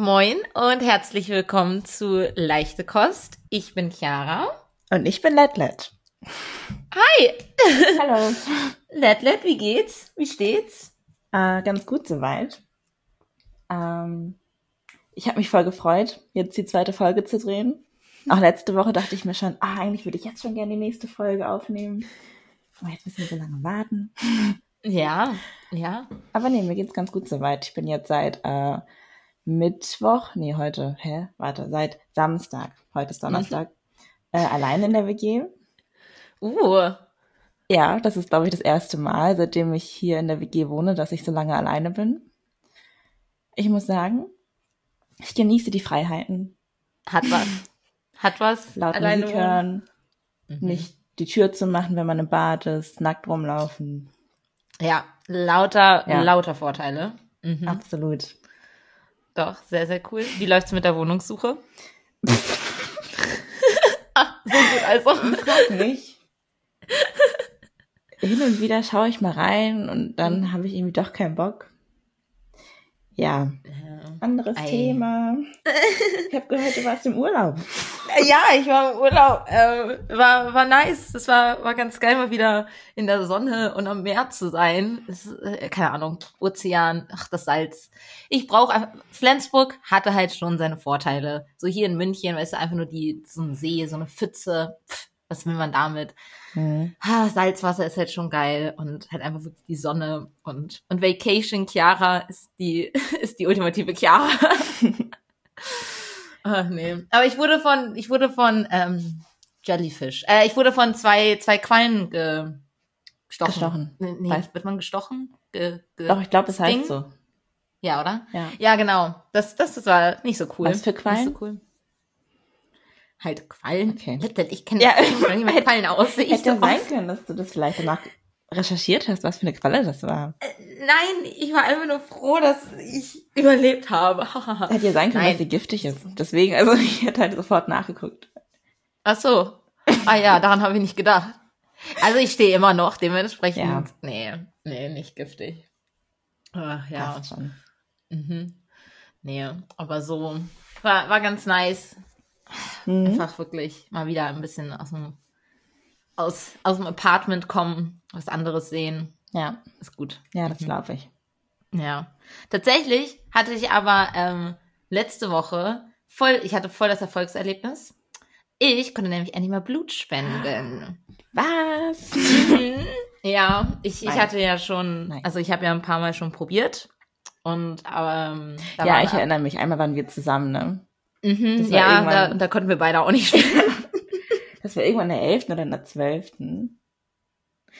Moin und herzlich willkommen zu Leichte Kost. Ich bin Chiara. Und ich bin Letlet. Hi! Hallo. Letlet, wie geht's? Wie steht's? Äh, ganz gut soweit. Ähm, ich habe mich voll gefreut, jetzt die zweite Folge zu drehen. Auch letzte Woche dachte ich mir schon, ah, eigentlich würde ich jetzt schon gerne die nächste Folge aufnehmen. Aber jetzt müssen wir so lange warten. Ja, ja. Aber nee, mir geht's ganz gut soweit. Ich bin jetzt seit äh, Mittwoch, nee, heute, hä? Warte, seit Samstag, heute ist Donnerstag, äh, allein in der WG. Uh, Ja, das ist, glaube ich, das erste Mal, seitdem ich hier in der WG wohne, dass ich so lange alleine bin. Ich muss sagen, ich genieße die Freiheiten. hat was. Hat was. Laut Alleine Musik hören, nicht die Tür zu machen, wenn man im Bad ist, nackt rumlaufen. Ja, lauter, Ja. lauter Vorteile. Mhm. Absolut. Doch, sehr, sehr cool. Wie läuft's mit der Wohnungssuche? ah, so gut also. Frag mich. Hin und wieder schaue ich mal rein und dann habe ich irgendwie doch keinen Bock. Ja, anderes Ei. Thema. Ich habe gehört, du warst im Urlaub. Ja, ich war im Urlaub. Äh, war, war nice. Das war, war ganz geil, mal wieder in der Sonne und am Meer zu sein. Ist, äh, keine Ahnung, Ozean, ach, das Salz. Ich brauche einfach. Flensburg hatte halt schon seine Vorteile. So hier in München, weißt du, einfach nur die, so ein See, so eine Pfütze. Pff, was will man damit? Hm. Ah, Salzwasser ist halt schon geil und halt einfach wirklich die Sonne und und Vacation Chiara ist die ist die ultimative Chiara. Ach nee, aber ich wurde von ich wurde von ähm, Jellyfish. Äh, ich wurde von zwei zwei Quallen ge gestochen. Gestochen. Nee, nee wird man gestochen? Ge, ge Doch, ich glaube, das heißt so. Ja, oder? Ja. Ja, genau. Das das, das war nicht so cool. Was für Quallen? Nicht so cool. Halt Quallen. Okay. Ich kenne Ja. mehr Quallen aussehen. Hätte sein können, dass du das vielleicht danach recherchiert hast, was für eine Qualle das war. Nein, ich war einfach nur froh, dass ich überlebt habe. Hätte ja sein können, Nein. dass sie giftig ist. Deswegen, also ich hätte halt sofort nachgeguckt. Ach so. Ah ja, daran habe ich nicht gedacht. Also ich stehe immer noch, dementsprechend. Ja. Nee, nee, nicht giftig. Ach, ja. Passt schon. Mhm. Nee, aber so war, war ganz nice. Mhm. Einfach wirklich mal wieder ein bisschen aus dem, aus, aus dem Apartment kommen, was anderes sehen. Ja, Ist gut. ja, das glaube ich. Ja. Tatsächlich hatte ich aber ähm, letzte Woche voll, ich hatte voll das Erfolgserlebnis. Ich konnte nämlich endlich mal Blut spenden. Was? Mhm. ja, ich, ich hatte ja schon, Nice. also ich habe ja ein paar Mal schon probiert. Und aber ähm, ja, ich erinnere mich. Einmal waren wir zusammen, ne? Mhm, ja, da, da konnten wir beide auch nicht spenden. Das war irgendwann in der 11. oder in der 12.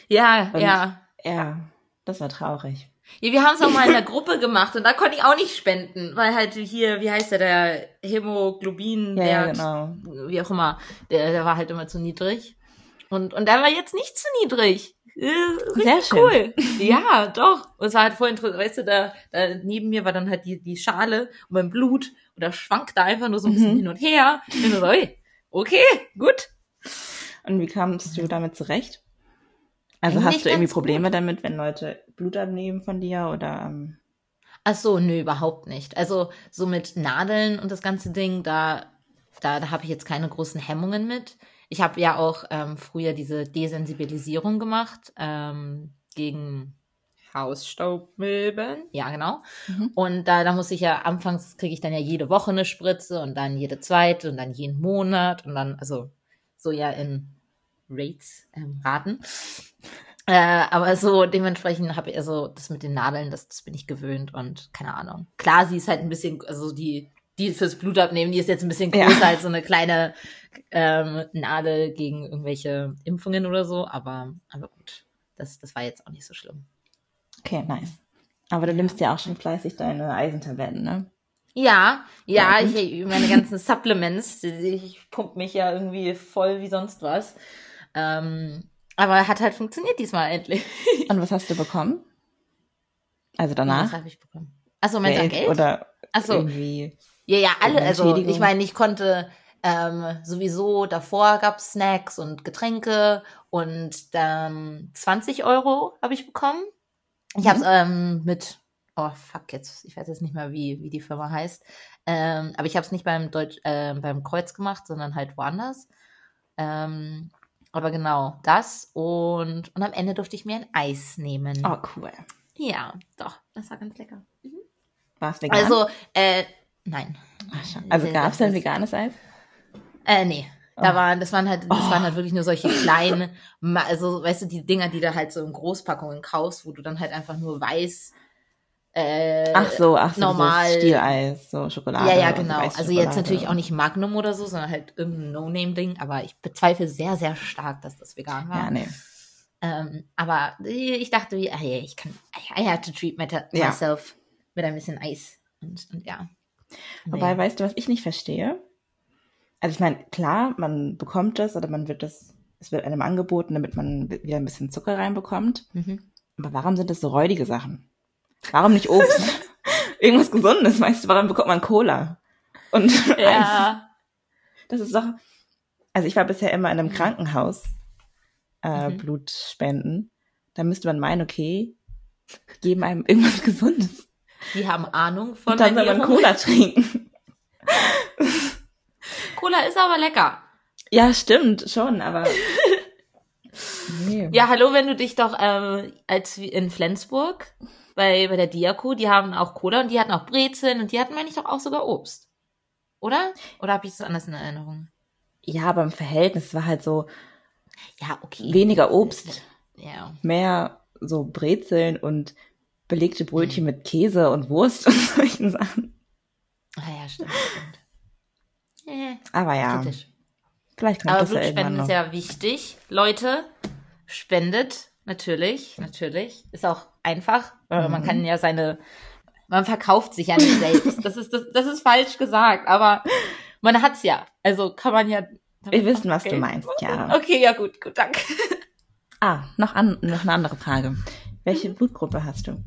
ja, Und- ja. Ja, das war traurig. Ja, wir haben es auch mal in der Gruppe gemacht und da konnte ich auch nicht spenden, weil halt hier, wie heißt der, der Hämoglobin, Ja, der, ja, genau. wie auch immer, der, der war halt immer zu niedrig. Und, und der war jetzt nicht zu niedrig. Äh, Sehr schön. cool. Ja, doch. Und es war halt voll interessant. Weißt du, da, da neben mir war dann halt die, die Schale und mein Blut und da schwankte einfach nur so ein bisschen Mhm. hin und her. Und so, okay, gut. Und wie kamst du damit zurecht? Also Eigentlich hast du irgendwie Probleme damit, wenn Leute Blut abnehmen von dir oder ähm, Ach so, nö, überhaupt nicht. Also so mit Nadeln und das ganze Ding, da, da, da habe ich jetzt keine großen Hemmungen mit. Ich habe ja auch ähm, früher diese Desensibilisierung gemacht ähm, gegen Hausstaubmilben. Ja, genau. Mhm. Und da, da muss ich ja, anfangs kriege ich dann ja jede Woche eine Spritze und dann jede zweite und dann jeden Monat und dann, also so ja in Rates, ähm, Raten. Äh, aber so dementsprechend habe ich also das mit den Nadeln, das, das bin ich gewöhnt und keine Ahnung. Klar, sie ist halt ein bisschen, also die, die fürs Blut abnehmen, die ist jetzt ein bisschen Ja. größer als so eine kleine ähm, Nadel gegen irgendwelche Impfungen oder so, aber, aber gut, das, das war jetzt auch nicht so schlimm. Okay, nice. Aber du nimmst ja auch schon fleißig deine Eisentabletten, ne? Ja, ja, Ja, ich, meine ganzen Supplements, ich pump mich ja irgendwie voll wie sonst was. Ähm, aber hat halt funktioniert diesmal endlich. Und was hast du bekommen? Also Was danach? habe ich bekommen? Achso, meinst du Geld? Oder Achso, irgendwie. ja, ja, alle. Also ich meine, ich konnte ähm, sowieso davor gab's Snacks und Getränke und ähm, 20 Euro habe ich bekommen. Ich Mhm. habe es ähm, mit oh fuck, jetzt, ich weiß jetzt nicht mehr, wie, wie die Firma heißt. Ähm, aber ich habe es nicht beim Deutsch, äh, beim Kreuz gemacht, sondern halt woanders. Ähm, aber genau, das und, und am Ende durfte ich mir ein Eis nehmen. Oh, cool. Ja, doch, das war ganz lecker. Mhm. War es vegan? Also, äh, nein. Ach, schon. also äh, gab es ist- veganes Eis? Äh, nee. Da Oh. waren, das waren halt, das Oh. waren halt wirklich nur solche kleinen, also, weißt du, die Dinger, die du halt so in Großpackungen kaufst, wo du dann halt einfach nur weiß, äh, Ach so, ach so, normal- so Stieleis, so Schokolade. Ja, ja, genau. Also jetzt natürlich auch nicht Magnum oder so, sondern halt irgendein No-Name-Ding, aber ich bezweifle sehr, sehr stark, dass das vegan war. Ja, nee. Ähm, aber ich dachte, wie, ah, ich kann, I have to treat my, Ja. myself mit ein bisschen Eis. Und, und ja. Wobei, Nee. weißt du, was ich nicht verstehe? Also ich meine, klar, man bekommt das oder man wird das, es wird einem angeboten, damit man wieder ein bisschen Zucker reinbekommt. Mhm. Aber warum sind das so räudige Sachen? Warum nicht Obst? Irgendwas Gesundes, weißt du, warum bekommt man Cola? Und? Ja. Das ist doch. Also ich war bisher immer in einem Krankenhaus äh, Mhm. Blut spenden. Da müsste man meinen, okay, geben einem irgendwas Gesundes. Die haben Ahnung von Und dann soll man. Cola trinken. Cola ist aber lecker. Ja, stimmt, schon, aber. Nee. Ja, hallo, wenn du dich doch ähm, als wie in Flensburg bei, bei der Diako, die haben auch Cola und die hatten auch Brezeln und die hatten, meine ich, doch auch sogar Obst. Oder? Oder habe ich das anders in Erinnerung? Ja, aber im Verhältnis war halt so Ja, okay. weniger Obst, Ja. mehr so Brezeln und belegte Mhm. Brötchen mit Käse und Wurst und solchen Sachen. Ah ja, stimmt, stimmt. Äh, Aber ja, kritisch. vielleicht kommt Aber das ja Blutspenden noch. ist ja wichtig. Leute, spendet. Natürlich, natürlich. Ist auch einfach. weil Man Mhm. kann ja seine, man verkauft sich ja nicht selbst. Das ist, das, das ist falsch gesagt, aber man hat's ja. Also kann man ja. Wir wissen, was du Geld meinst, machen. ja. Okay, ja gut, gut, danke. Ah, noch, an, noch eine andere Frage. Welche Blutgruppe hast du?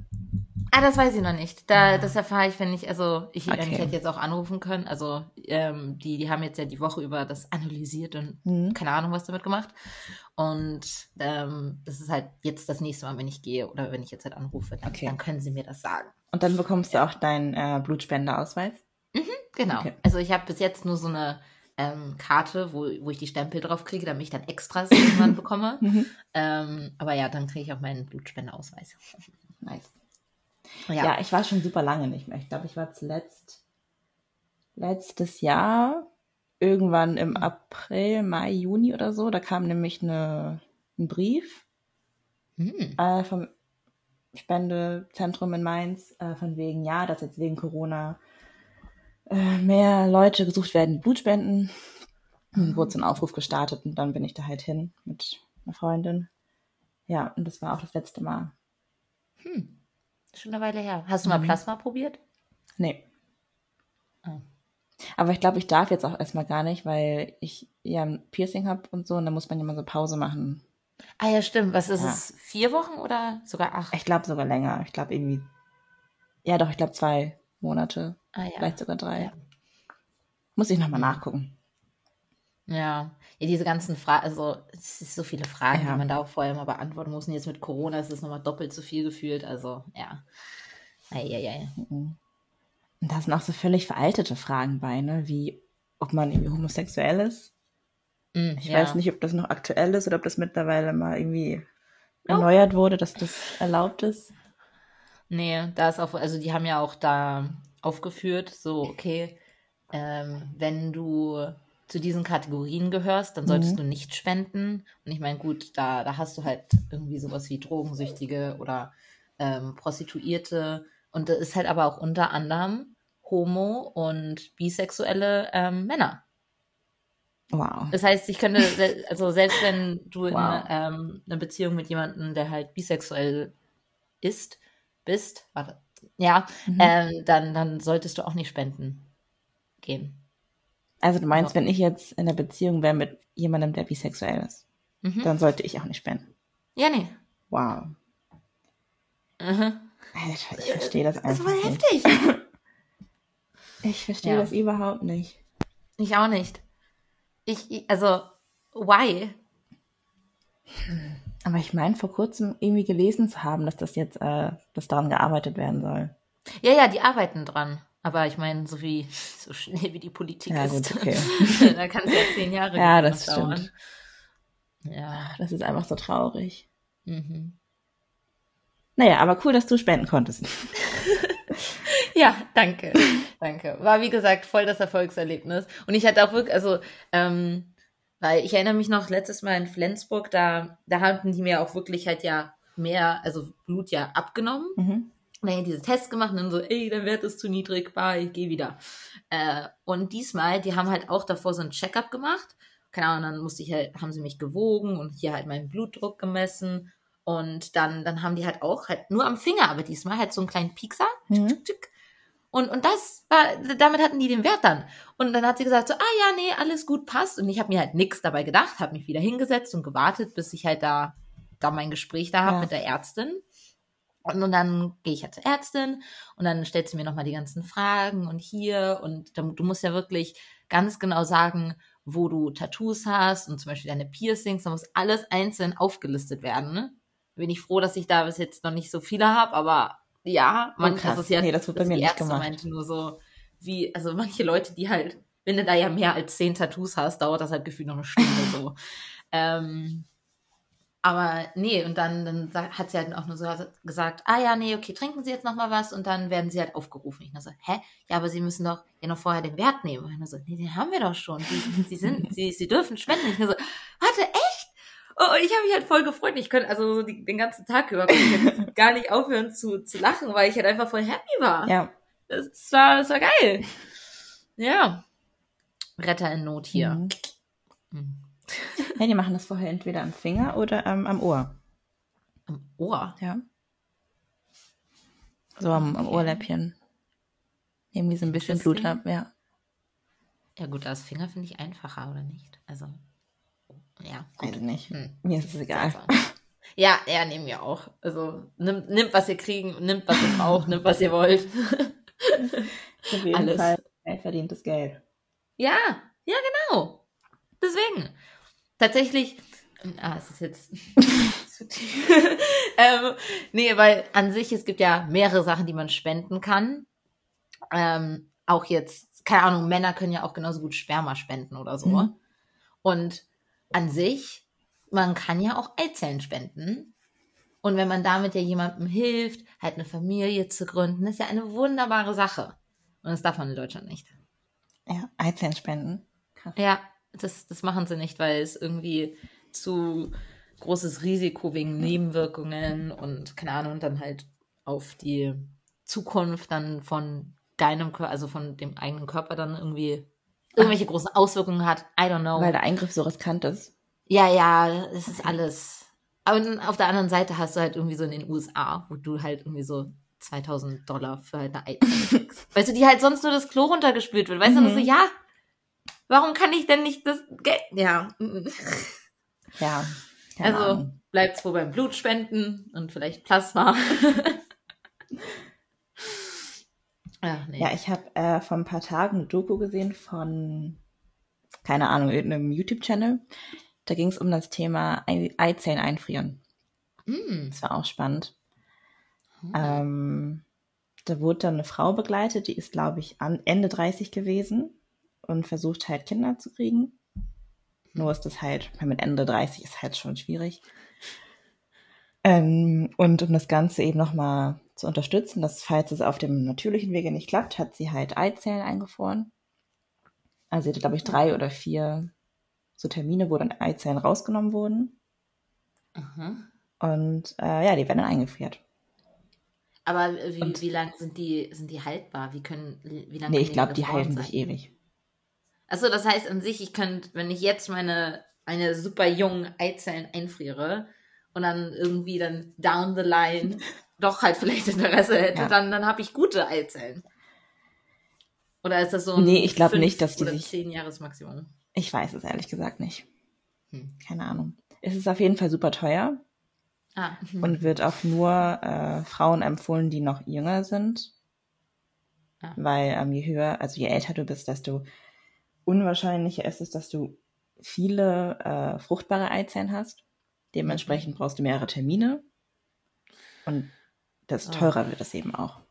Ah, das weiß ich noch nicht. Da, das erfahre ich, wenn ich, also ich, Okay. ich hätte jetzt auch anrufen können. Also ähm, die, die haben jetzt ja die Woche über das analysiert und Mhm. keine Ahnung, was damit gemacht. Und ähm, das ist halt jetzt das nächste Mal, wenn ich gehe oder wenn ich jetzt halt anrufe, dann, Okay. dann können sie mir das sagen. Und dann bekommst du auch deinen äh, Blutspendeausweis? Genau. Okay. Also ich habe bis jetzt nur so eine ähm, Karte, wo, wo ich die Stempel drauf kriege, damit ich dann Extras irgendwann bekomme. Mhm. Ähm, aber ja, dann kriege ich auch meinen Blutspendeausweis. Nice. Ja. Ja. ich war schon super lange nicht mehr. Ich glaube, ich war zuletzt letztes Jahr, irgendwann im April, Mai, Juni oder so. Da kam nämlich eine, ein Brief Hm. äh, vom Spendezentrum in Mainz, äh, von wegen, ja, dass jetzt wegen Corona äh, mehr Leute gesucht werden, die Blut spenden. Dann wurde so ein Aufruf gestartet und dann bin ich da halt hin mit einer Freundin. Ja, und das war auch das letzte Mal. Hm. Schon eine Weile her. Hast du mal Mhm. Plasma probiert? Nee. Oh. Aber ich glaube, ich darf jetzt auch erstmal gar nicht, weil ich ja ein Piercing habe und so und da muss man ja mal so Pause machen. Ah ja, stimmt. Was ist Ja. es? Vier Wochen oder sogar acht? Ich glaube sogar länger. Ich glaube irgendwie. Ja, doch, ich glaube zwei Monate. Ah ja. Vielleicht sogar drei. Ja. Muss ich nochmal nachgucken. Ja, ja diese ganzen Fragen, also es ist so viele Fragen, Ja. die man da auch vorher mal beantworten muss. Und jetzt mit Corona ist es nochmal doppelt so viel gefühlt. Also ja. Eieiei. Mhm. Und da sind auch so völlig veraltete Fragen bei, ne? Wie ob man irgendwie homosexuell ist. Mm, Ich ja. weiß nicht, ob das noch aktuell ist oder ob das mittlerweile mal irgendwie erneuert wurde, dass das erlaubt ist. Nee, da ist auch, also die haben ja auch da aufgeführt, so, okay, ähm, wenn du zu diesen Kategorien gehörst, dann solltest Mhm. du nicht spenden. Und ich meine, gut, da, da hast du halt irgendwie sowas wie Drogensüchtige oder ähm, Prostituierte. Und da ist halt aber auch unter anderem homo- und bisexuelle ähm, Männer. Wow. Das heißt, ich könnte, also selbst wenn du in Wow. ähm, einer Beziehung mit jemandem, der halt bisexuell ist, bist, warte, ja, Mhm. ähm, dann, dann solltest du auch nicht spenden gehen. Also du meinst, So. wenn ich jetzt in einer Beziehung wäre mit jemandem, der bisexuell ist, Mhm. dann sollte ich auch nicht spenden. Ja, nee. Wow. Mhm. Alter, ich verstehe das Das einfach war nicht. heftig. Ich verstehe Ja. das überhaupt nicht. Ich auch nicht. Ich, ich also, why? Aber ich meine, vor kurzem irgendwie gelesen zu haben, dass das jetzt, äh, dass daran gearbeitet werden soll. Ja, ja, die arbeiten dran. Aber ich meine, so wie so schnell wie die Politik Ja, ist, gut, okay. da kann es ja zehn Jahre Ja, das dauern. stimmt. Ja. Das ist einfach so traurig. Mhm. Naja, aber cool, dass du spenden konntest. Ja, danke. danke. War wie gesagt voll das Erfolgserlebnis. Und ich hatte auch wirklich, also, ähm, weil ich erinnere mich noch letztes Mal in Flensburg, da, da hatten die mir auch wirklich halt ja mehr, also Blut ja abgenommen. Mhm. Und dann diese Tests gemacht und dann so, ey, der Wert ist zu niedrig, bye, ich geh wieder. Äh, und diesmal, die haben halt auch davor so ein Checkup gemacht. Keine Ahnung, dann musste ich halt, haben sie mich gewogen und hier halt meinen Blutdruck gemessen. Und dann, dann haben die halt auch halt nur am Finger, aber diesmal halt so einen kleinen Piekser. Mhm. Und, und das war, damit hatten die den Wert dann. Und dann hat sie gesagt so, ah ja, nee, alles gut, passt. Und ich habe mir halt nichts dabei gedacht, habe mich wieder hingesetzt und gewartet, bis ich halt da, da mein Gespräch da habe Ja. mit der Ärztin. Und, und dann gehe ich halt zur Ärztin und dann stellt sie mir nochmal die ganzen Fragen und hier und dann, du musst ja wirklich ganz genau sagen, wo du Tattoos hast und zum Beispiel deine Piercings, da muss alles einzeln aufgelistet werden. Ne? Bin ich froh, dass ich da bis jetzt noch nicht so viele habe, aber ja, man Oh, krass. das ist ja, Nee, das wird bei mir nicht Ärzte gemacht. meinte nur so, wie, also manche Leute, die halt, wenn du da ja mehr als zehn Tattoos hast, dauert das halt gefühlt noch eine Stunde so. ähm, aber nee, und dann, dann hat sie halt auch nur so gesagt, ah ja, nee, okay, trinken Sie jetzt noch mal was und dann werden Sie halt aufgerufen. Ich nur so, hä? Ja, aber Sie müssen doch ja noch vorher den Wert nehmen. Und ich nur so, nee, den haben wir doch schon. Sie, Sie sind, Sie, Sie dürfen spenden. Ich nur so, warte, echt? Oh, ich habe mich halt voll gefreut. Ich könnte also so die, den ganzen Tag über gar nicht aufhören zu, zu lachen, weil ich halt einfach voll happy war. Ja. Das war, das war geil. Ja. Retter in Not hier. Mhm. Mhm. Ja, die machen das vorher entweder am Finger oder ähm, am Ohr. Am Ohr. Ja. So am, am. Ohrläppchen. Nehmen die so ein bisschen Blut ab, ja. Ja gut, das Finger finde ich einfacher, oder nicht? Also, ja. Weiß ich nicht. Hm. Mir ist es egal. Ja, ja, nehmen wir auch. Also, nimmt, nimmt was ihr kriegen, nimmt, was ihr braucht, nimmt, was ihr wollt. Auf jeden Alles. Fall verdientes Geld. Ja, ja, genau. Deswegen. Tatsächlich, ah, es ist jetzt zu tief. ähm, nee, weil an sich, es gibt ja mehrere Sachen, die man spenden kann. Ähm, auch jetzt, keine Ahnung, Männer können ja auch genauso gut Sperma spenden oder so. Mhm. Und an sich, man kann ja auch Eizellen spenden. Und wenn man damit ja jemandem hilft, halt eine Familie zu gründen, ist ja eine wunderbare Sache. Und das darf man in Deutschland nicht. Ja, Eizellen spenden. Krass. Ja, das, das machen sie nicht, weil es irgendwie zu großes Risiko wegen Nebenwirkungen und keine Ahnung, dann halt auf die Zukunft dann von deinem Körper, also von dem eigenen Körper dann irgendwie irgendwelche großen Auswirkungen hat. I don't know. Weil der Eingriff so riskant ist. ja, ja, es ist alles. Aber dann auf der anderen Seite hast du halt irgendwie so in den USA, wo du halt irgendwie so 2000 Dollar für halt eine kriegst. weißt du, die halt sonst nur das Klo runtergespült wird. Weißt du, Mhm. dann so, ja, warum kann ich denn nicht das Geld, ja. Ja. Also Ahnung. bleibt's wohl beim Blutspenden und vielleicht Plasma. ja, nee. Ja, ich habe äh, vor ein paar Tagen eine Doku gesehen von, keine Ahnung, irgendeinem YouTube-Channel. Da ging es um das Thema Ei- Eizellen einfrieren. Mm. Das war auch spannend. Hm. Ähm, da wurde dann eine Frau begleitet, die ist, glaube ich, an Ende 30 gewesen und versucht halt Kinder zu kriegen. Nur ist das halt, mit Ende 30 ist halt schon schwierig. Ähm, und um das Ganze eben nochmal zu unterstützen, dass falls es auf dem natürlichen Wege nicht klappt, hat sie halt Eizellen eingefroren. Also sie hatte, glaube ich, drei oder vier so Termine, wo dann Eizellen rausgenommen wurden. Aha. Und äh, ja, die werden dann eingefriert. Aber wie, Und- wie lang sind die, sind die haltbar? Wie können, wie lange Nee, ich glaube, die halten sein? sich ewig. Achso, das heißt an sich, ich könnte, wenn ich jetzt meine, eine super jungen Eizellen einfriere und dann irgendwie dann down the line doch halt vielleicht Interesse hätte, Ja. dann, dann habe ich gute Eizellen. Oder ist das so ein Nee, ich glaub fünf nicht, dass die oder sich- zehn Jahres Maximum? Ich weiß es ehrlich gesagt nicht. Hm. Keine Ahnung. Es ist auf jeden Fall super teuer Ah, hm. und wird auch nur äh, Frauen empfohlen, die noch jünger sind. Ah. Weil ähm, je höher, also je älter du bist, desto unwahrscheinlicher ist es, dass du viele äh, fruchtbare Eizellen hast. Dementsprechend brauchst du mehrere Termine. Und desto Ah. teurer wird es eben auch.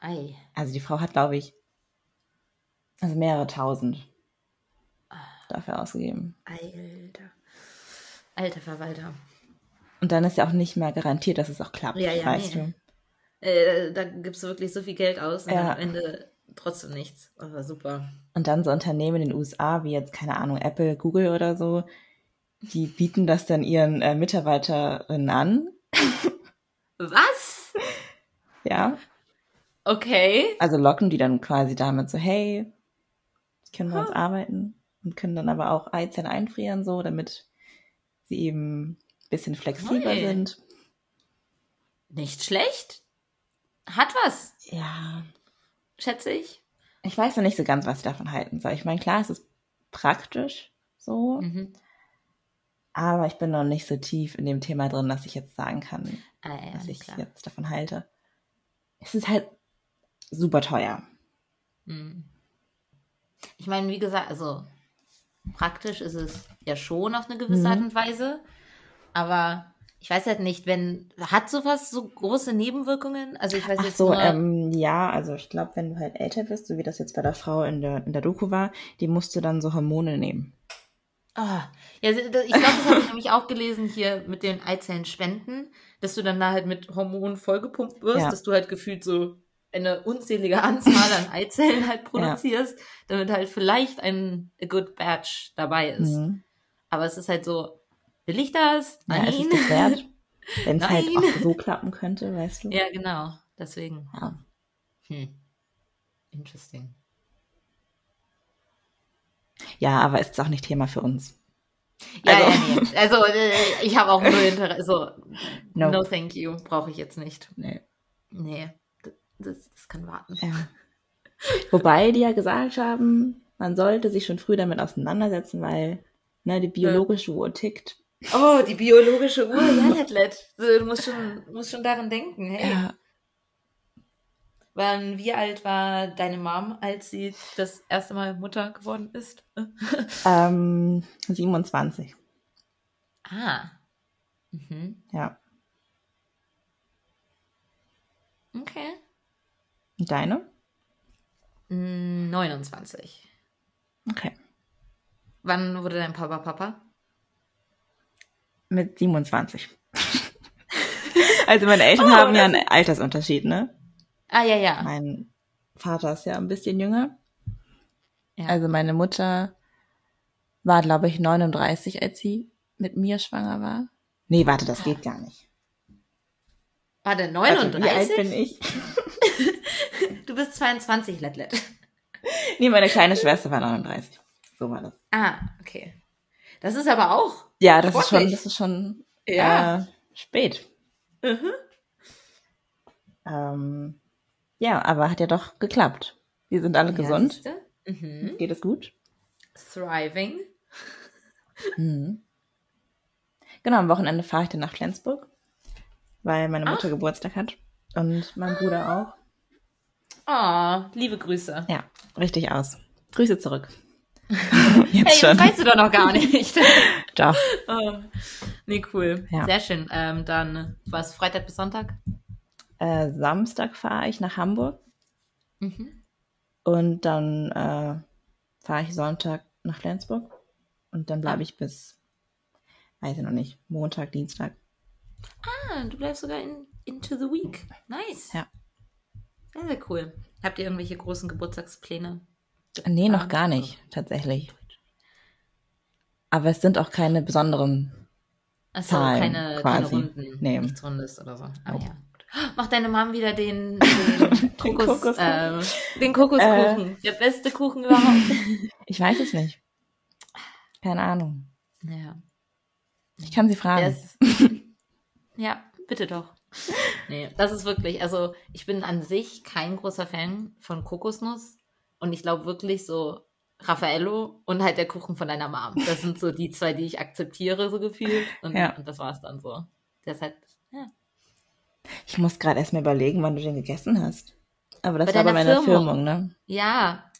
Ei. Also die Frau hat, glaube ich, also mehrere tausend dafür ausgegeben. Alter. Alter Verwalter. Und dann ist ja auch nicht mehr garantiert, dass es auch klappt, Ja, ja, weißt nee. du. Äh, da gibst du wirklich so viel Geld aus und Ja. am Ende trotzdem nichts. Aber super. Und dann so Unternehmen in den USA, wie jetzt, keine Ahnung, Apple, Google oder so, die bieten das dann ihren äh, Mitarbeiterinnen an. Was? Ja. Okay. Also locken die dann quasi damit so, hey, können wir uns Huh. arbeiten und können dann aber auch Eizellen einfrieren, so, damit sie eben ein bisschen flexibler Ui. sind. Nicht schlecht. Hat was, Ja. Schätze ich. Ich weiß noch nicht so ganz, was ich davon halten soll. Ich meine, klar, es ist praktisch so, Mhm. aber ich bin noch nicht so tief in dem Thema drin, dass ich jetzt sagen kann, Ah, ja, was ich klar. jetzt davon halte. Es ist halt super teuer. Mhm. Ich meine, wie gesagt, also praktisch ist es ja schon auf eine gewisse Mhm. Art und Weise, aber ich weiß halt nicht, wenn hat sowas so große Nebenwirkungen? Also ich weiß Ach jetzt so, nur, ähm, ja, also ich glaube, wenn du halt älter wirst, so wie das jetzt bei der Frau in der, in der Doku war, die musst du dann so Hormone nehmen. Ah, ja, ich glaube, das habe ich nämlich auch gelesen hier mit den Eizellen spenden, dass du dann da halt mit Hormonen vollgepumpt wirst, Ja. dass du halt gefühlt so eine unzählige Anzahl an Eizellen halt produzierst, damit halt vielleicht ein a good batch dabei ist. Mhm. Aber es ist halt so, will ich das? Ja, Nein. es ist das wert. Wenn es halt auch so klappen könnte, weißt du. ja, genau. Deswegen. Ja. Hm. Interesting. Ja, aber ist auch nicht Thema für uns. Ja, Also- ja, nee. Also, äh, ich habe auch null Interesse. Also, No. no thank you. Brauche ich jetzt nicht. Nee. Nee. Das, das kann warten. Ja. Wobei die ja gesagt haben, man sollte sich schon früh damit auseinandersetzen, weil ne, die biologische Uhr tickt. Oh, die biologische Uhr, ja, Letlet. Du musst schon, musst schon daran denken. Hey, Ja. wann, wie alt war deine Mom, als sie das erste Mal Mutter geworden ist? Ähm, 27. Ah. Mhm. Ja. Okay. Und deine? Mm, 29. Okay. Wann wurde dein Papa Papa? Mit 27. also meine Eltern Oh, haben ja einen Altersunterschied, ne? Ah, ja, ja. Mein Vater ist ja ein bisschen jünger. ja. Also meine Mutter war, glaube ich, 39, als sie mit mir schwanger war. Nee, warte, das geht gar nicht. war der Warte, 39? wie alt bin ich? Du bist 22, Letlet. Nee, meine kleine Schwester war 39. So war das. Ah, okay. Das ist aber auch. Ja, das ist schon, Sportlich. das ist schon Ja. äh, spät. Mhm. Ähm, ja, aber hat ja doch geklappt. Wir sind alle gesund. Ja, siehste? mhm. Geht es gut? Thriving. Mhm. Genau, am Wochenende fahre ich dann nach Flensburg, weil meine Mutter Geburtstag hat und mein Bruder auch. Oh, liebe Grüße. Ja, richtig aus. Grüße zurück. Hey, Jetzt das schon. weißt du doch noch gar nicht. Doch. oh. Nee, cool. Ja. Sehr schön. Ähm, dann war es Freitag bis Sonntag. Äh, Samstag fahre ich nach Hamburg Mhm. und dann äh, fahre ich Sonntag nach Flensburg und dann bleibe Ah. ich bis, weiß ich noch nicht, Montag, Dienstag. Ah, du bleibst sogar in, into the week. Nice. Ja. Sehr, sehr cool. Habt ihr irgendwelche großen Geburtstagspläne? Nee, noch Ah, gar nicht, tatsächlich. Aber es sind auch keine besonderen. Achso, Zahlen keine, keine quasi. Runden. Nee. Nichts Rundes oder so. Aber Nope. ja. gut. Macht deine Mom wieder den, den, Kokos, Kokoskuchen. ähm, den Kokoskuchen. Der beste Kuchen überhaupt. Ich weiß es nicht. Keine Ahnung. ja. Ich kann sie fragen. ist, ja, bitte doch. Nee, das ist wirklich, also ich bin an sich kein großer Fan von Kokosnuss und ich glaube wirklich so Raffaello und halt der Kuchen von deiner Mom. Das sind so die zwei, die ich akzeptiere, so gefühlt. Und, Ja. und das war's dann so. Halt, ja. Ich muss gerade erst mal überlegen, wann du den gegessen hast. Aber das Bei war bei meiner Firmung. Firmung, ne? Ja,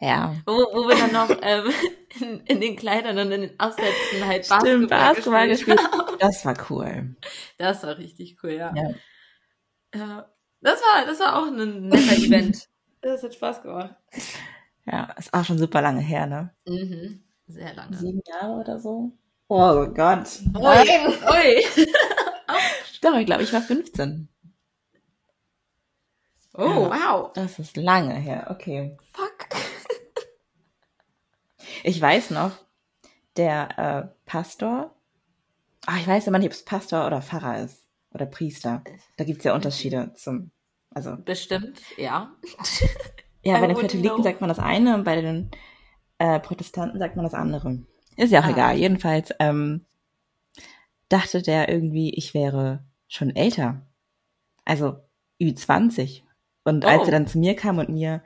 Ja. wo, wo wir dann noch ähm, in, in den Kleidern und in den Aufsätzen halt Stimmt, Basketball, gespielt. gespielt. Das war cool. Das war richtig cool, ja. Ja. Ja. Das war, das war auch ein netter Event. Das hat Spaß gemacht. Ja, ist auch schon super lange her, ne? Mhm. Sehr lange. Sieben Jahre oder so. Oh Gott. Ui, ui. Doch, ich glaube, ich war 15. Oh, Ja. wow. Das ist lange her, okay. Fuck. Ich weiß noch, der äh, Pastor, ah, ich weiß immer nicht, ob es Pastor oder Pfarrer ist oder Priester. Da gibt's ja Unterschiede zum, also Bestimmt, ja. ja, bei den Katholiken know. sagt man das eine und bei den äh, Protestanten sagt man das andere. Ist ja auch Ah. egal. Jedenfalls ähm, dachte der irgendwie, ich wäre schon älter. Also Ü20. Und als Oh. er dann zu mir kam und mir,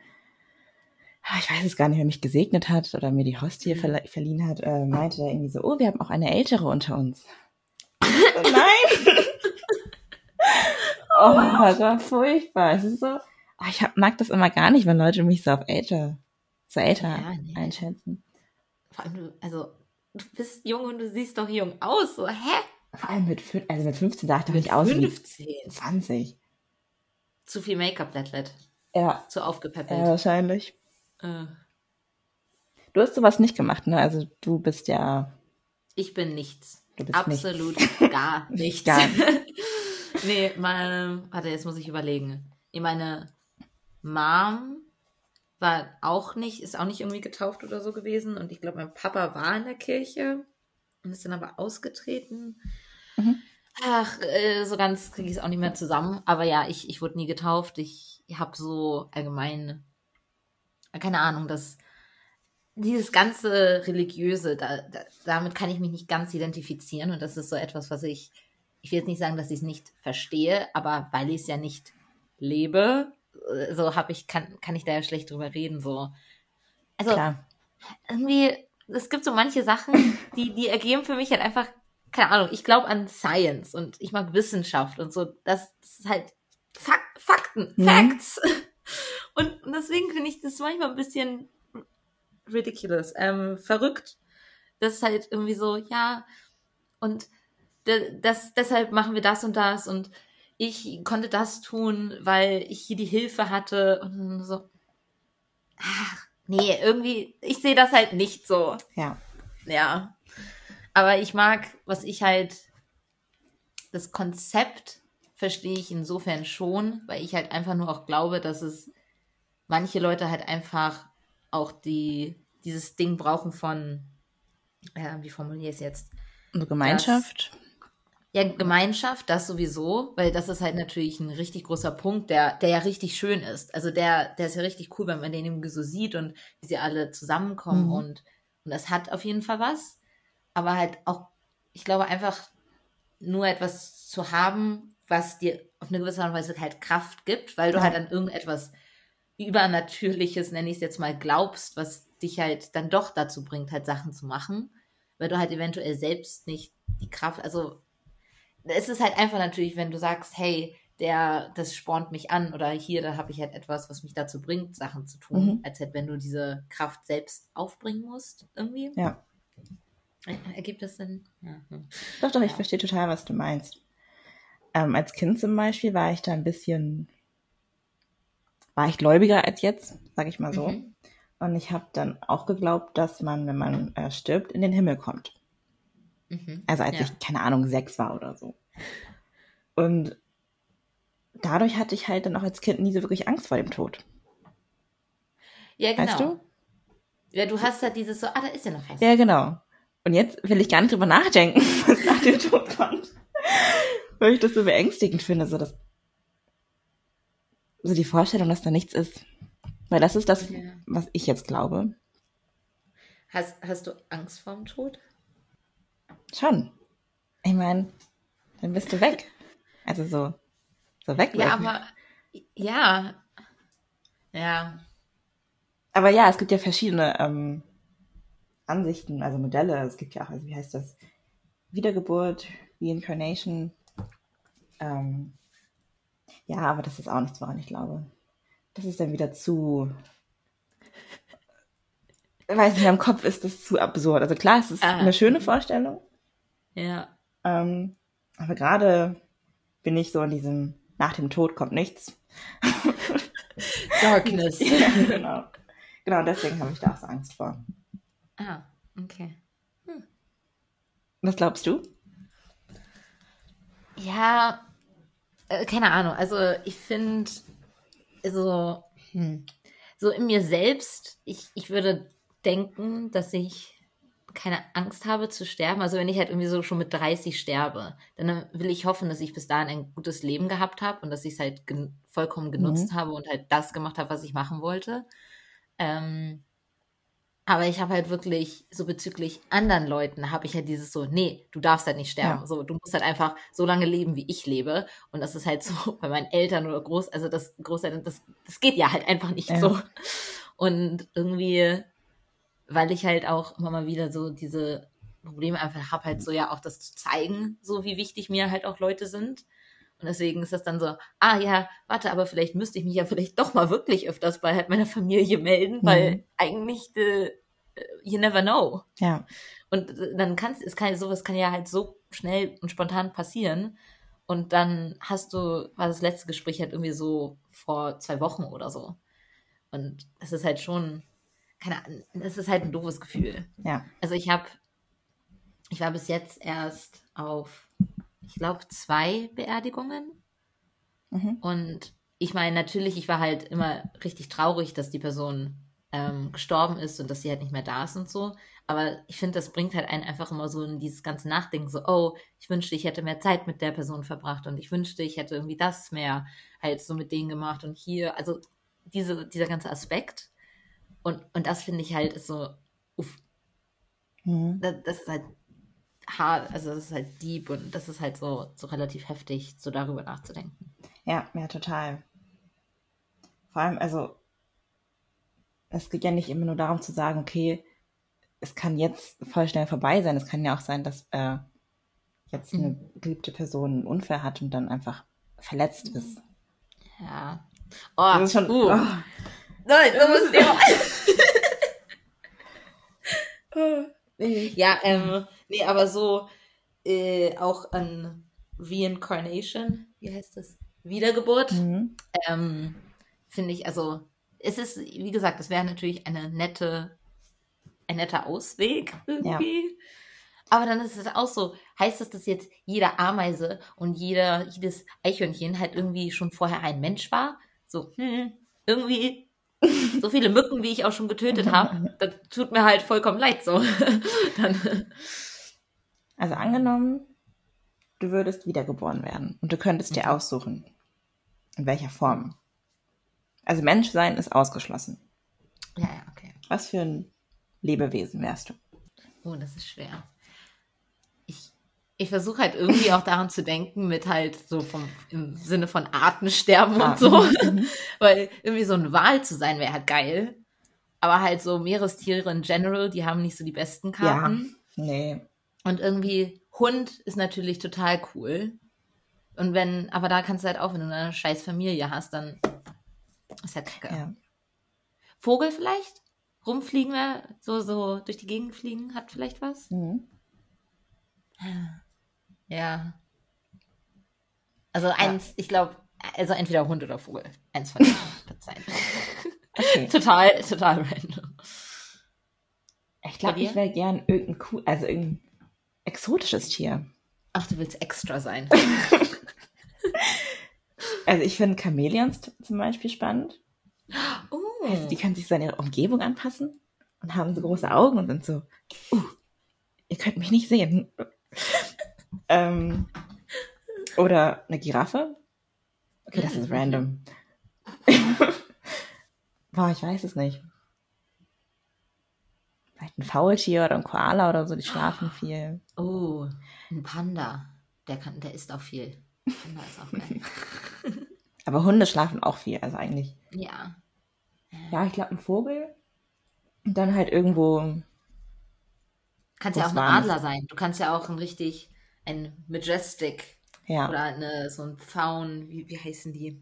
ah, ich weiß es gar nicht, wer mich gesegnet hat oder mir die Hostie Mhm. verle- verliehen hat, äh, meinte er irgendwie so, oh, wir haben auch eine Ältere unter uns. Nein! oh, das war furchtbar. Es ist so, ah, ich hab, mag das immer gar nicht, wenn Leute mich so auf älter, so älter Ja, nee. einschätzen. Vor allem, du, also, du bist jung und du siehst doch jung aus. So, hä? Vor allem mit, also mit 15 sah ich doch nicht aus wie 15. 20. Zu viel Make-up, Lettlet. Ja, Zu ja, aufgepäppelt. wahrscheinlich. Äh, Du hast sowas nicht gemacht, ne? Also du bist ja, ich bin nichts. du bist Absolut gar nichts. Gar nee, meine, warte, jetzt muss ich überlegen. Meine Mom war auch nicht, ist auch nicht irgendwie getauft oder so gewesen. Und ich glaube, mein Papa war in der Kirche und ist dann aber ausgetreten. Mhm. Ach, äh, so ganz kriege ich es auch nicht mehr zusammen. Aber ja, ich, ich wurde nie getauft. Ich habe so allgemein, keine Ahnung, das dieses ganze religiöse, da, da, damit kann ich mich nicht ganz identifizieren und das ist so etwas, was ich, ich will jetzt nicht sagen, dass ich es nicht verstehe, aber weil ich es ja nicht lebe, äh, so habe ich kann kann ich da ja schlecht drüber reden so. Also Klar. irgendwie, es gibt so manche Sachen, die die ergeben für mich halt einfach keine Ahnung. Ich glaube an Science und ich mag Wissenschaft und so. Das, das ist halt Fak Fakten, Mhm. Facts. Und, und deswegen finde ich das manchmal ein bisschen ridiculous, ähm, verrückt. Das ist halt irgendwie so, ja, und das, deshalb machen wir das und das und ich konnte das tun, weil ich hier die Hilfe hatte und so, ach, nee, irgendwie, ich sehe das halt nicht so. Ja. Ja. Aber ich mag, was ich halt, das Konzept verstehe ich insofern schon, weil ich halt einfach nur auch glaube, dass es manche Leute halt einfach auch die, dieses Ding brauchen von, äh, wie formuliere ich es jetzt? Und Gemeinschaft. Ja, Gemeinschaft, das sowieso, weil das ist halt natürlich ein richtig großer Punkt, der, der ja richtig schön ist. Also der, der ist ja richtig cool, wenn man den irgendwie so sieht und wie sie alle zusammenkommen Mhm. und, und das hat auf jeden Fall was. Aber halt auch, ich glaube einfach nur etwas zu haben, was dir auf eine gewisse Art und Weise halt Kraft gibt, weil du Ja. halt an irgendetwas Übernatürliches, nenne ich es jetzt mal, glaubst, was dich halt dann doch dazu bringt, halt Sachen zu machen, weil du halt eventuell selbst nicht die Kraft, also es ist halt einfach natürlich, wenn du sagst, hey, der, das spornt mich an oder hier, da habe ich halt etwas, was mich dazu bringt, Sachen zu tun, Mhm. als halt wenn du diese Kraft selbst aufbringen musst, irgendwie. Ja. Er- Ergibt das Sinn? Ja. hm. Doch, doch, ich Ja. verstehe total, was du meinst. Ähm, als Kind zum Beispiel war ich da ein bisschen, war ich gläubiger als jetzt, sag ich mal so. Mhm. Und ich habe dann auch geglaubt, dass man, wenn man äh, stirbt, in den Himmel kommt. Mhm. Also als ja. ich, keine Ahnung, sechs war oder so. Und dadurch hatte ich halt dann auch als Kind nie so wirklich Angst vor dem Tod. ja, genau. Weißt du? Ja, du hast halt dieses so, ah, da ist ja noch was. Ja, genau. Und jetzt will ich gar nicht drüber nachdenken, was nach dem Tod kommt. Weil ich das so beängstigend finde, so dass so die Vorstellung, dass da nichts ist. Weil das ist das, Ja. was ich jetzt glaube. Hast, hast du Angst vorm Tod? Schon. Ich meine, dann bist du weg. Also so, so weg. Ja, aber ja. Ja. Aber ja, es gibt ja verschiedene ähm, Ansichten, also Modelle. Es gibt ja auch, also wie heißt das? Wiedergeburt, Reincarnation. Ähm, ja, aber das ist auch nichts, woran ich glaube. Das ist dann wieder zu. Weiß nicht, am Kopf ist das zu absurd. Also klar, es ist Ah. eine schöne Vorstellung, Ja. ähm, aber gerade bin ich so in diesem nach dem Tod kommt nichts. Darkness. ja, genau. Genau, deswegen habe ich da auch so Angst vor. Ah, okay. Was glaubst du? Ja, äh, keine Ahnung. Also ich finde, so, hm, so in mir selbst, ich, ich würde denken, dass ich keine Angst habe zu sterben. Also wenn ich halt irgendwie so schon mit 30 sterbe, dann will ich hoffen, dass ich bis dahin ein gutes Leben gehabt habe und dass ich es halt gen vollkommen genutzt Mhm. habe und halt das gemacht habe, was ich machen wollte. Ähm, aber ich habe halt wirklich so bezüglich anderen Leuten habe ich halt dieses so, nee, du darfst halt nicht sterben. Ja. So, du musst halt einfach so lange leben, wie ich lebe. Und das ist halt so bei meinen Eltern oder Groß, also das Großeltern, das, das geht ja halt einfach nicht Ja. so. Und irgendwie, weil ich halt auch immer mal wieder so diese Probleme einfach habe, halt so ja auch das zu zeigen, so wie wichtig mir halt auch Leute sind. Und deswegen ist das dann so, ah ja, warte, aber vielleicht müsste ich mich ja vielleicht doch mal wirklich öfters bei halt meiner Familie melden, weil Mhm. eigentlich äh, you never know. Ja. Und äh, dann kannst es kann sowas kann ja halt so schnell und spontan passieren. Und dann hast du, war das letzte Gespräch halt irgendwie so vor zwei Wochen oder so. Und das ist halt schon, keine Ahnung, das ist halt ein doofes Gefühl. Ja. Also ich habe, ich war bis jetzt erst auf, ich glaube, zwei Beerdigungen. Mhm. Und ich meine, natürlich, ich war halt immer richtig traurig, dass die Person ähm, gestorben ist und dass sie halt nicht mehr da ist und so. Aber ich finde, das bringt halt einen einfach immer so in dieses ganze Nachdenken, so, oh, ich wünschte, ich hätte mehr Zeit mit der Person verbracht und ich wünschte, ich hätte irgendwie das mehr halt so mit denen gemacht und hier, also diese, dieser ganze Aspekt. Und, und das finde ich halt ist so, uff, Mhm. das, das ist halt hart, also das ist halt deep und das ist halt so, so relativ heftig, so darüber nachzudenken. Ja, ja, total. Vor allem, also, es geht ja nicht immer nur darum zu sagen, okay, es kann jetzt voll schnell vorbei sein. Es kann ja auch sein, dass äh, jetzt eine geliebte Person einen Unfall hat und dann einfach verletzt ist. Ja. Oh, Das ist schon. uh. Oh. Nein, das muss Nee. Ja, ähm, nee, aber so äh, auch an Reincarnation, wie heißt das? Wiedergeburt, Mhm. ähm, finde ich, also es ist, wie gesagt, es wäre natürlich eine nette, ein netter Ausweg irgendwie. Aber dann ist es auch so, heißt das, dass jetzt jede Ameise und jeder, jedes Eichhörnchen halt irgendwie schon vorher ein Mensch war? So, hm, irgendwie so viele Mücken, wie ich auch schon getötet habe, das tut mir halt vollkommen leid so. dann, Also angenommen, du würdest wiedergeboren werden und du könntest dir aussuchen, in welcher Form. Also Menschsein ist ausgeschlossen. ja, ja, okay. Was für ein Lebewesen wärst du? Oh, das ist schwer. Ich, versuche halt irgendwie auch daran zu denken, mit halt so vom, im Sinne von Artensterben Ah, und so. mhm. Weil irgendwie so ein Wal zu sein wäre halt geil. Aber halt so Meerestiere in general, die haben nicht so die besten Karten. Nee. Und irgendwie Hund ist natürlich total cool. Und wenn, aber da kannst du halt auch, wenn du eine scheiß Familie hast, dann ist halt kacke. Ja. Vogel vielleicht? Rumfliegen, wir, so, so durch die Gegend fliegen, hat vielleicht was? Mhm. Ja. Also eins, ich glaube, also entweder Hund oder Vogel. Eins von wird sein. Okay. total, total random. Ich glaube, ich wäre gern irgendein cool, also irgendein exotisches Tier. Ach, du willst extra sein. Also ich finde Chamäleons zum Beispiel spannend. Oh. Also die können sich so an ihre Umgebung anpassen und haben so große Augen und sind so, uh, ihr könnt mich nicht sehen. Ähm, oder eine Giraffe. Okay, das ist random. Boah, ich weiß es nicht. Vielleicht ein Faultier oder ein Koala oder so, die schlafen viel. Oh, ein Panda. Der kann, der isst auch viel. Panda ist auch geil. Aber Hunde schlafen auch viel, also eigentlich. ja. Ja, ich glaube ein Vogel. Und dann halt irgendwo. Kannst ja auch ein? Adler sein. Du kannst ja auch ein richtig, ein Majestic Ja. oder eine, so ein Pfauen, wie, wie heißen die?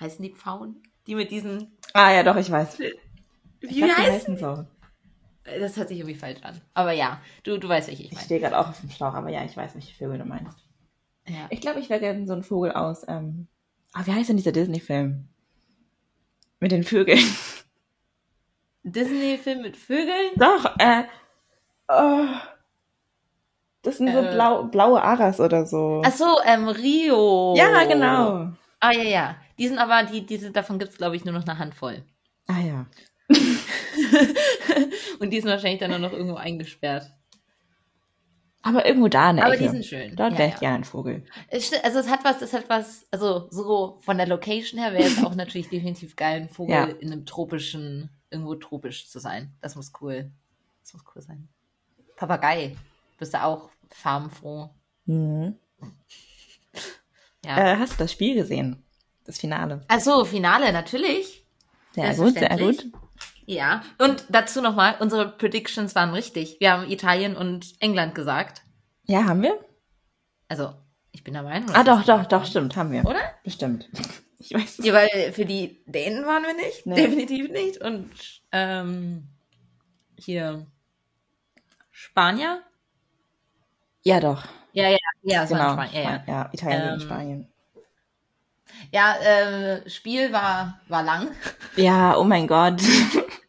Heißen die Pfauen? Die mit diesen, Ah ja, doch, ich weiß. Ich wie glaub, die heißen? heißen so. Das hört sich irgendwie falsch an. Aber ja, du, du weißt, welche ich Ich meine. stehe gerade auch auf dem Schlauch, aber ja, ich weiß, welche Vögel du meinst. Ja. Ich glaube, ich wäre gerne so ein Vogel aus. Ähm, ah, wie heißt denn dieser Disney-Film? Mit den Vögeln. Disney-Film mit Vögeln? Doch, äh. Oh, das sind so Äh. blau, blaue Aras oder so. Ach so, ähm, Rio. ja, genau. Ah, ja, ja. Die sind aber, die, die sind, davon gibt's glaube ich, nur noch eine Handvoll. Ah ja. Und die sind wahrscheinlich dann nur noch irgendwo eingesperrt. Aber irgendwo da der Aber Ecke. die sind schön. Dort Ja, wäre ich ja. gerne ein Vogel. Also es hat was, es hat was, also so von der Location her wäre es auch natürlich definitiv geil, ein Vogel Ja. in einem tropischen, irgendwo tropisch zu sein. Das muss cool. Das muss cool sein. Papagei. Bist du auch farbenfroh? Mhm. Ja. Äh, hast du das Spiel gesehen? Das Finale. Also Finale, natürlich. Sehr gut, sehr gut. Ja. Und dazu nochmal, unsere Predictions waren richtig. Wir haben Italien und England gesagt. Ja, haben wir? Also, ich bin der Meinung. Ah, doch, doch, doch, stimmt, haben wir. Oder? Bestimmt. Ich weiß es. Ja, weil für die Dänen waren wir nicht. Nee. Definitiv nicht. Und ähm, hier Spanier? Ja, doch. Ja, ja, ja, es Genau. waren Spanier. Ja, ja. ja Italien Ähm, gegen Spanien. ja äh, Spiel war, war lang. Ja, oh mein Gott.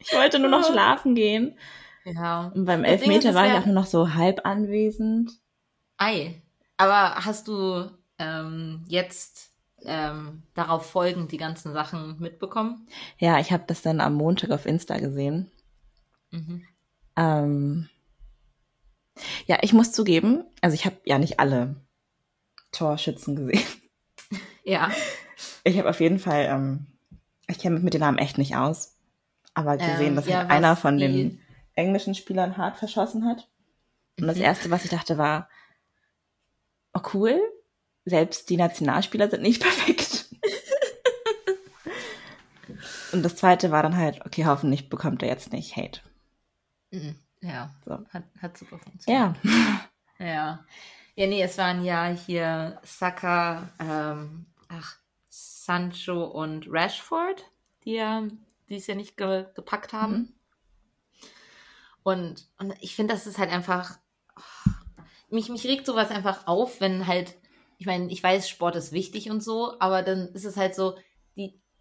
Ich wollte nur noch schlafen gehen. Ja. Und beim Das Ding ist, Elfmeter war ich auch nur noch so halb anwesend. Ei. Aber hast du ähm, jetzt ähm, darauf folgend die ganzen Sachen mitbekommen? Ja, ich habe das dann am Montag auf Insta gesehen. Mhm. Ähm, ja, ich muss zugeben, also ich habe ja nicht alle Torschützen gesehen. Ja. Ich habe auf jeden Fall, ähm, ich kenne mich mit den Namen echt nicht aus, aber gesehen, Ähm, dass ja, halt einer von die- den englischen Spielern hart verschossen hat. Und das Mhm. erste, was ich dachte, war, oh cool, selbst die Nationalspieler sind nicht perfekt. Und das zweite war dann halt, okay, hoffentlich bekommt er jetzt nicht Hate. Mhm. Ja. So. Hat, hat super funktioniert. Ja. Ja. Ja, nee, es waren ja hier Saka, ähm, ach, Sancho und Rashford, die ja, die es ja nicht ge gepackt haben. Mhm. Und, und ich finde, das ist halt einfach, oh, mich, mich regt sowas einfach auf, wenn halt, ich meine, ich weiß, Sport ist wichtig und so, aber dann ist es halt so,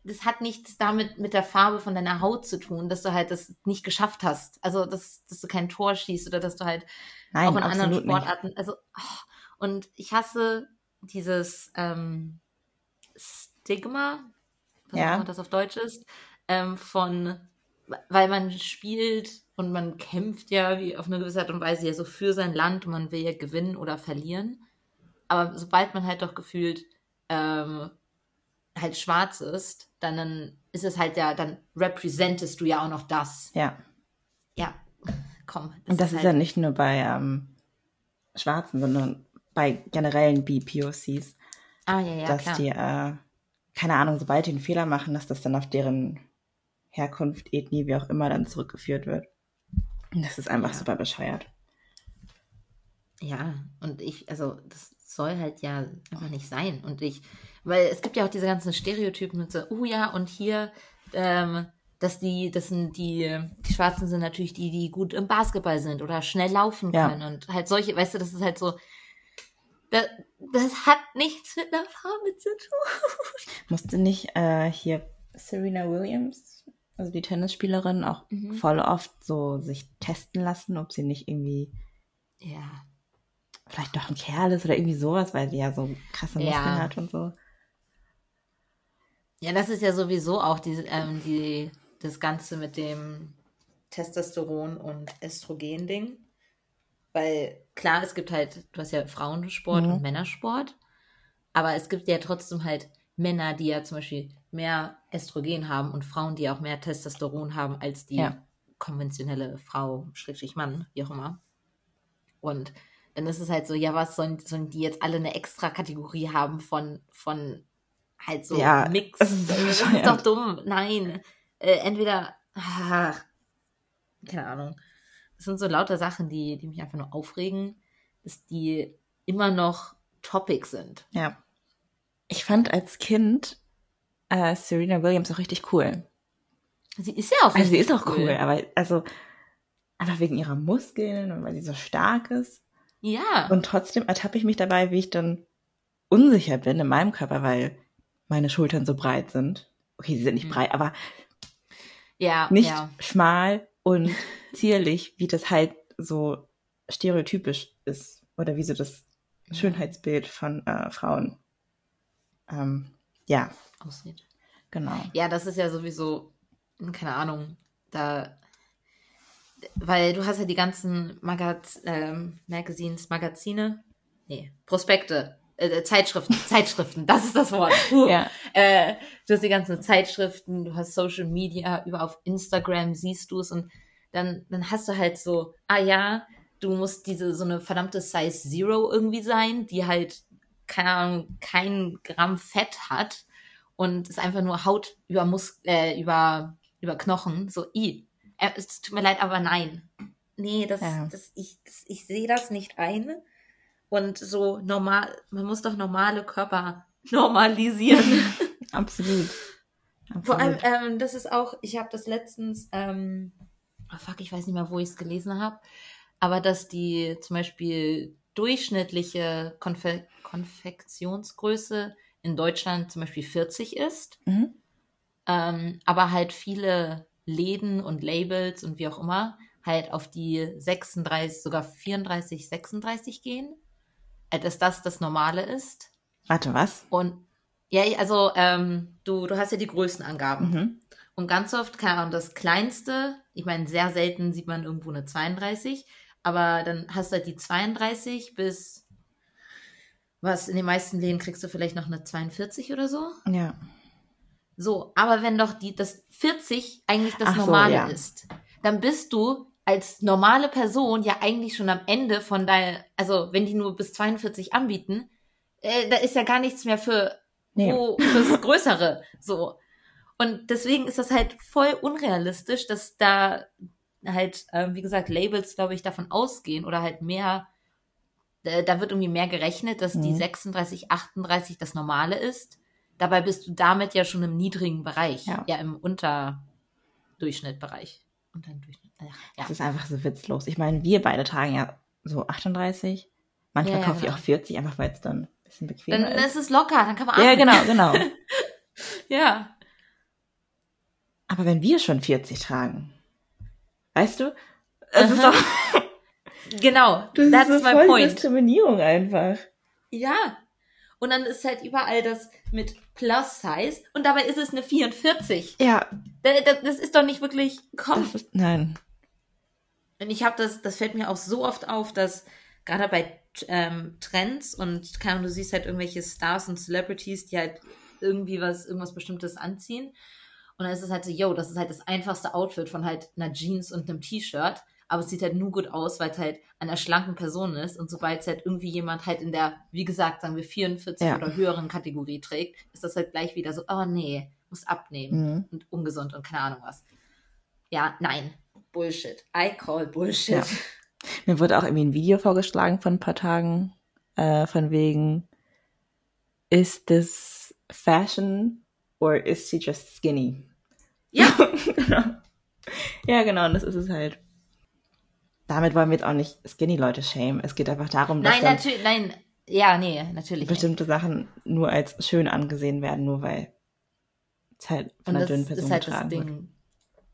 das hat nichts damit mit der Farbe von deiner Haut zu tun, dass du halt das nicht geschafft hast. Also, dass, dass du kein Tor schießt oder dass du halt Nein, auch in anderen nicht. Sportarten. Also, oh, und ich hasse dieses ähm, Stigma, was Ja. auch das auf Deutsch ist, ähm, von, weil man spielt und man kämpft ja wie auf eine gewisse Art und Weise ja so für sein Land und man will ja gewinnen oder verlieren. Aber sobald man halt doch gefühlt ähm, halt schwarz ist, dann, dann ist es halt ja, dann representest du ja auch noch das. Ja. Ja, komm. Und das ist halt, ja nicht nur bei ähm, Schwarzen, sondern bei generellen BPOCs, ah, ja, ja, dass klar. die, äh, keine Ahnung, sobald die einen Fehler machen, dass das dann auf deren Herkunft, Ethnie, wie auch immer, dann zurückgeführt wird. Und das ist einfach Ja. super bescheuert. Ja, und ich, also das soll halt ja einfach nicht sein. Und ich, weil es gibt ja auch diese ganzen Stereotypen mit so, oh ja, und hier, ähm, dass die, das sind die, die Schwarzen sind natürlich die, die gut im Basketball sind oder schnell laufen Ja. können und halt solche, weißt du, das ist halt so, das, das hat nichts mit einer Farbe zu tun. Musste nicht äh, hier Serena Williams, also die Tennisspielerin, auch Mhm. voll oft so sich testen lassen, ob sie nicht irgendwie Ja. vielleicht doch ein Kerl ist oder irgendwie sowas, weil sie ja so krasse Ja. Muskeln hat und so. Ja, das ist ja sowieso auch die, ähm, die, das Ganze mit dem Testosteron und Östrogen-Ding. Weil klar, es gibt halt, du hast ja Frauensport Mhm. und Männersport, aber es gibt ja trotzdem halt Männer, die ja zum Beispiel mehr Östrogen haben und Frauen, die auch mehr Testosteron haben als die Ja. konventionelle Frau, Schrägstrich Mann, wie auch immer. Und dann ist es halt so, ja, was sollen, sollen die jetzt alle eine extra Kategorie haben von, von halt so Ja, Mix? ist das ist doch dumm. Nein. Äh, entweder, ah, keine Ahnung. Das sind so lauter Sachen, die, die mich einfach nur aufregen, dass die immer noch Topic sind. Ja. Ich fand als Kind äh, Serena Williams auch richtig cool. Sie ist ja auch Also sie ist auch cool, aber also einfach wegen ihrer Muskeln und weil sie so stark ist. Ja. Und trotzdem ertappe ich mich dabei, wie ich dann unsicher bin in meinem Körper, weil meine Schultern so breit sind. Okay, sie sind nicht Mhm. breit, aber Ja, nicht ja. schmal und zierlich, wie das halt so stereotypisch ist. Oder wie so das Schönheitsbild von äh, Frauen. Ähm, ja, aussieht. genau. Ja, das ist ja sowieso, keine Ahnung, da, weil du hast ja die ganzen Magaz ähm, Magazines, Magazine, nee, Prospekte, äh, Zeitschriften, Zeitschriften, das ist das Wort. Puh. Ja, Äh, du hast die ganzen Zeitschriften, du hast Social Media, über auf Instagram siehst du es und dann, dann hast du halt so, ah ja, du musst diese, so eine verdammte Size Zero irgendwie sein, die halt, keine Ahnung, kein Gramm Fett hat und ist einfach nur Haut über Mus äh, über, über Knochen, so, i, äh, es tut mir leid, aber nein. Nee, das, Ja. das, ich, das, ich sehe das nicht ein. Und so normal, man muss doch normale Körper normalisieren. absolut. Vor allem, absolut. ähm, das ist auch, ich habe das letztens, ähm, oh fuck, ich weiß nicht mehr, wo ich es gelesen habe, aber dass die zum Beispiel durchschnittliche Konfe Konfektionsgröße in Deutschland zum Beispiel 40 ist, Mhm. ähm, aber halt viele Läden und Labels und wie auch immer halt auf die 36, sogar 34, 36 gehen, dass das das Normale ist. Warte, was? Und ja, also ähm, du, du hast ja die Größenangaben. Mhm. Und ganz oft, keine Ahnung, das kleinste, ich meine, sehr selten sieht man irgendwo eine 32, aber dann hast du halt die 32 bis, was, in den meisten Läden kriegst du vielleicht noch eine 42 oder so. Ja. So, aber wenn doch die, das 40 eigentlich das Ach so, Normale ja. ist, dann bist du als normale Person ja eigentlich schon am Ende von deiner, also wenn die nur bis 42 anbieten, äh, da ist ja gar nichts mehr für, Nee. wo, fürs Größere, so. Und deswegen ist das halt voll unrealistisch, dass da halt, ähm, wie gesagt, Labels, glaube ich, davon ausgehen oder halt mehr, äh, da wird irgendwie mehr gerechnet, dass die Mhm. 36, 38 das Normale ist. Dabei bist du damit ja schon im niedrigen Bereich, Ja. ja, im Unterdurchschnittbereich. Unter dem Durchschnitt. Ach, ja. Das ist einfach so witzlos. Ich meine, wir beide tragen ja so 38. Manchmal Ja, ja, kaufe ich genau. auch 40, einfach weil es dann ein bisschen Dann bequemer ist. ist es locker, dann kann man Ja, atmen. genau, genau. Ja. Aber wenn wir schon 40 tragen, weißt du, es ist doch Genau, das that's ist so my voll point. Diskriminierung einfach. Ja. Und dann ist halt überall das mit Plus Size und dabei ist es eine 44. Ja, Da- da- Das ist doch nicht wirklich, komm. das ist, nein. Und ich habe das, das fällt mir auch so oft auf, dass gerade bei ähm, Trends und keine Ahnung, du siehst halt irgendwelche Stars und Celebrities, die halt irgendwie was, irgendwas Bestimmtes anziehen. Und dann ist es halt so, yo, das ist halt das einfachste Outfit von halt einer Jeans und einem T-Shirt. Aber es sieht halt nur gut aus, weil es halt einer schlanken Person ist. Und sobald es halt irgendwie jemand halt in der, wie gesagt, sagen wir 44 Ja. oder höheren Kategorie trägt, ist das halt gleich wieder so, oh nee, muss abnehmen Mhm. und ungesund und keine Ahnung was. Ja, nein. Bullshit. I call Bullshit. Ja. Mir wurde auch irgendwie ein Video vorgeschlagen von ein paar Tagen, äh, von wegen, is this fashion or is she just skinny? Ja, genau. Ja, genau, und das ist es halt. Damit wollen wir jetzt auch nicht Skinny-Leute shamen. Es geht einfach darum, dass nein, natürlich, nein. Ja, nee, natürlich. Nicht. bestimmte Sachen nur als schön angesehen werden, nur weil es halt von Und einer das dünnen Person ist halt das getragen wird.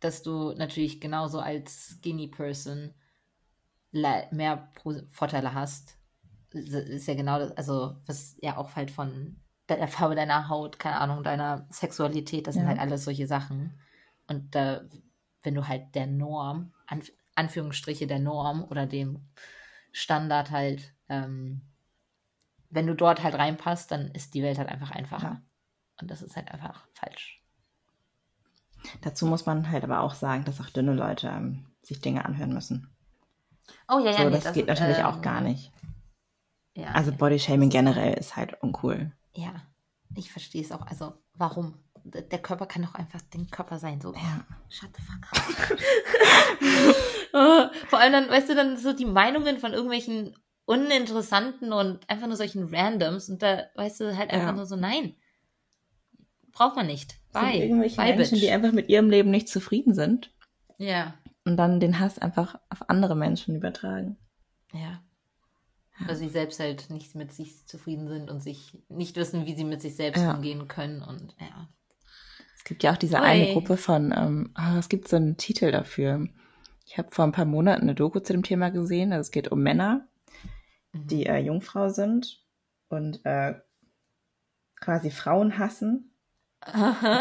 Dass du natürlich genauso als Skinny Person mehr Vorteile hast. Das Ist ja genau das, also was ja auch halt von der Farbe deiner Haut, keine Ahnung, deiner Sexualität, das sind Ja. halt alles solche Sachen. Und äh, wenn du halt der Norm, Anf Anführungsstriche der Norm oder dem Standard halt, ähm, wenn du dort halt reinpasst, dann ist die Welt halt einfach einfacher. Ja. Und das ist halt einfach falsch. Dazu muss man halt aber auch sagen, dass auch dünne Leute ähm, sich Dinge anhören müssen. Oh ja, ja, so, nee, das, geht natürlich auch ähm, gar nicht. Ja, Also nee. Bodyshaming generell ist halt uncool. ja, ich verstehe es auch. Also, warum? Der Körper kann doch einfach den Körper sein. So, Ja. shut the fuck up. Oh, Vor allem dann, weißt du, dann so die Meinungen von irgendwelchen uninteressanten und einfach nur solchen Randoms und da weißt du halt einfach Ja. nur so, nein. Braucht man nicht. Es sind Bye. irgendwelche Bye, Menschen, bitch. die einfach mit ihrem Leben nicht zufrieden sind ja, und dann den Hass einfach auf andere Menschen übertragen. ja. Weil sie selbst halt nicht mit sich zufrieden sind und sich nicht wissen, wie sie mit sich selbst Ja. umgehen können. Und ja. Es gibt ja auch diese Ui. eine Gruppe von, ähm, ah, es gibt so einen Titel dafür. Ich habe vor ein paar Monaten eine Doku zu dem Thema gesehen. Also es geht um Männer, Mhm. die äh, Jungfrau sind und äh, quasi Frauen hassen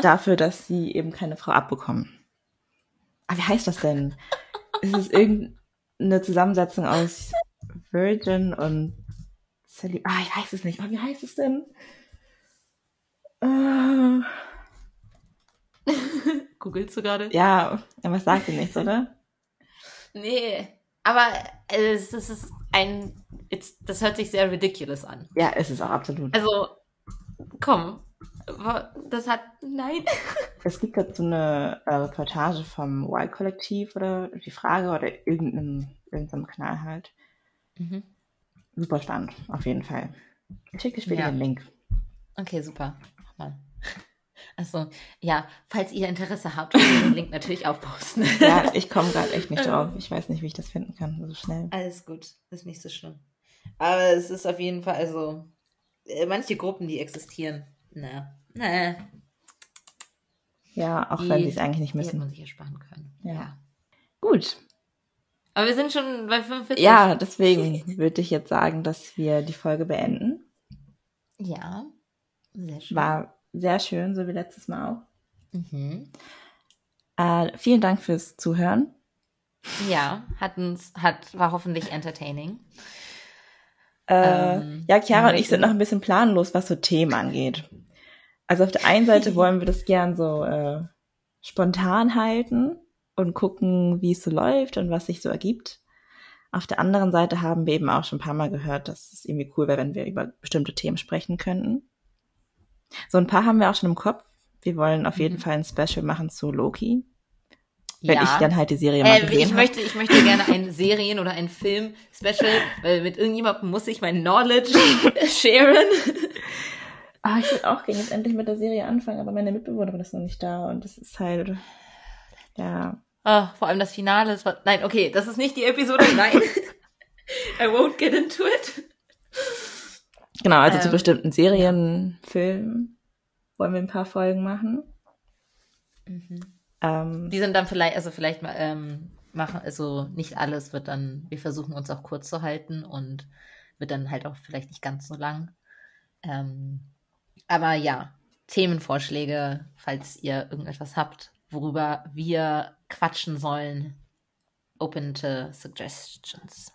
dafür, dass sie eben keine Frau abbekommen. Ah, wie heißt das denn? Ist es irgendeine Zusammensetzung aus Virgin und Celib Ah, ich weiß es nicht. Oh, wie heißt es denn? Äh, Googlest du gerade? ja, aber es sagt dir nichts, oder? Nee. Aber es ist, es ist ein. It's, das hört sich sehr ridiculous an. Ja, ist es auch absolut. Also, komm. Das hat. Nein. Es gibt dazu eine äh, Reportage vom Y-Kollektiv oder die Frage oder irgendeinem, irgendeinem Kanal halt. Mhm. Super spannend, auf jeden Fall. Ich schicke später Ja. den Link. Okay, super. Mach mal. Also, ja, falls ihr Interesse habt, könnt ihr den Link natürlich auch posten. Ja, ich komme gerade echt nicht drauf. Ich weiß nicht, wie ich das finden kann, so schnell. Alles gut, ist nicht so schlimm. Aber es ist auf jeden Fall, also, äh, manche Gruppen, die existieren, na, na, Ja, auch Die- wenn sie es eigentlich nicht die hätte müssen. man sich ersparen können. Ja. Gut. Aber wir sind schon bei 45. Ja, deswegen würde ich jetzt sagen, dass wir die Folge beenden. Ja, sehr schön. War sehr schön, so wie letztes Mal auch. Mhm. Äh, vielen Dank fürs Zuhören. Ja, hat uns, hat, war hoffentlich entertaining. Äh, Ähm, ja, Chiara und ich sind noch ein bisschen planlos, was so Themen angeht. Also auf der einen Seite wollen wir das gern so äh, spontan halten und gucken, wie es so läuft und was sich so ergibt. Auf der anderen Seite haben wir eben auch schon ein paar Mal gehört, dass es irgendwie cool wäre, wenn wir über bestimmte Themen sprechen könnten. So ein paar haben wir auch schon im Kopf. Wir wollen auf jeden Mhm. Fall ein Special machen zu Loki, wenn ich ja. dann halt die Serie mal Äh, gesehen ich habe. möchte, ich möchte gerne ein Serien- oder ein Film-Special, weil mit irgendjemandem muss ich mein Knowledge sharen. Ah, ich würde auch gerne jetzt endlich mit der Serie anfangen, aber meine Mitbewohnerin ist noch nicht da und das ist halt, ja, Ah, vor allem das Finale. Das war, nein, okay, das ist nicht die Episode. Nein. I won't get into it. Genau, also zu Ähm, bestimmten Serien, Filmen wollen wir ein paar Folgen machen. Ähm, Die sind dann vielleicht, also vielleicht mal ähm, machen, also nicht alles wird dann, wir versuchen uns auch kurz zu halten und wird dann halt auch vielleicht nicht ganz so lang. Ähm, aber ja, Themenvorschläge, falls ihr irgendetwas habt, worüber wir quatschen sollen. Open to suggestions.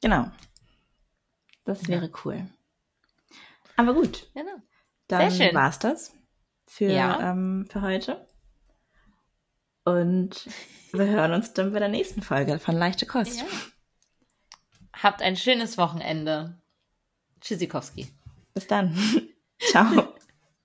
genau. Das wäre cool. Aber gut, Genau. dann Sehr schön. war's das für, Ja. ähm, für heute. Und wir hören uns dann bei der nächsten Folge von Leichte Kost. Ja. Habt ein schönes Wochenende. Tschüssikowski. Bis dann. 然后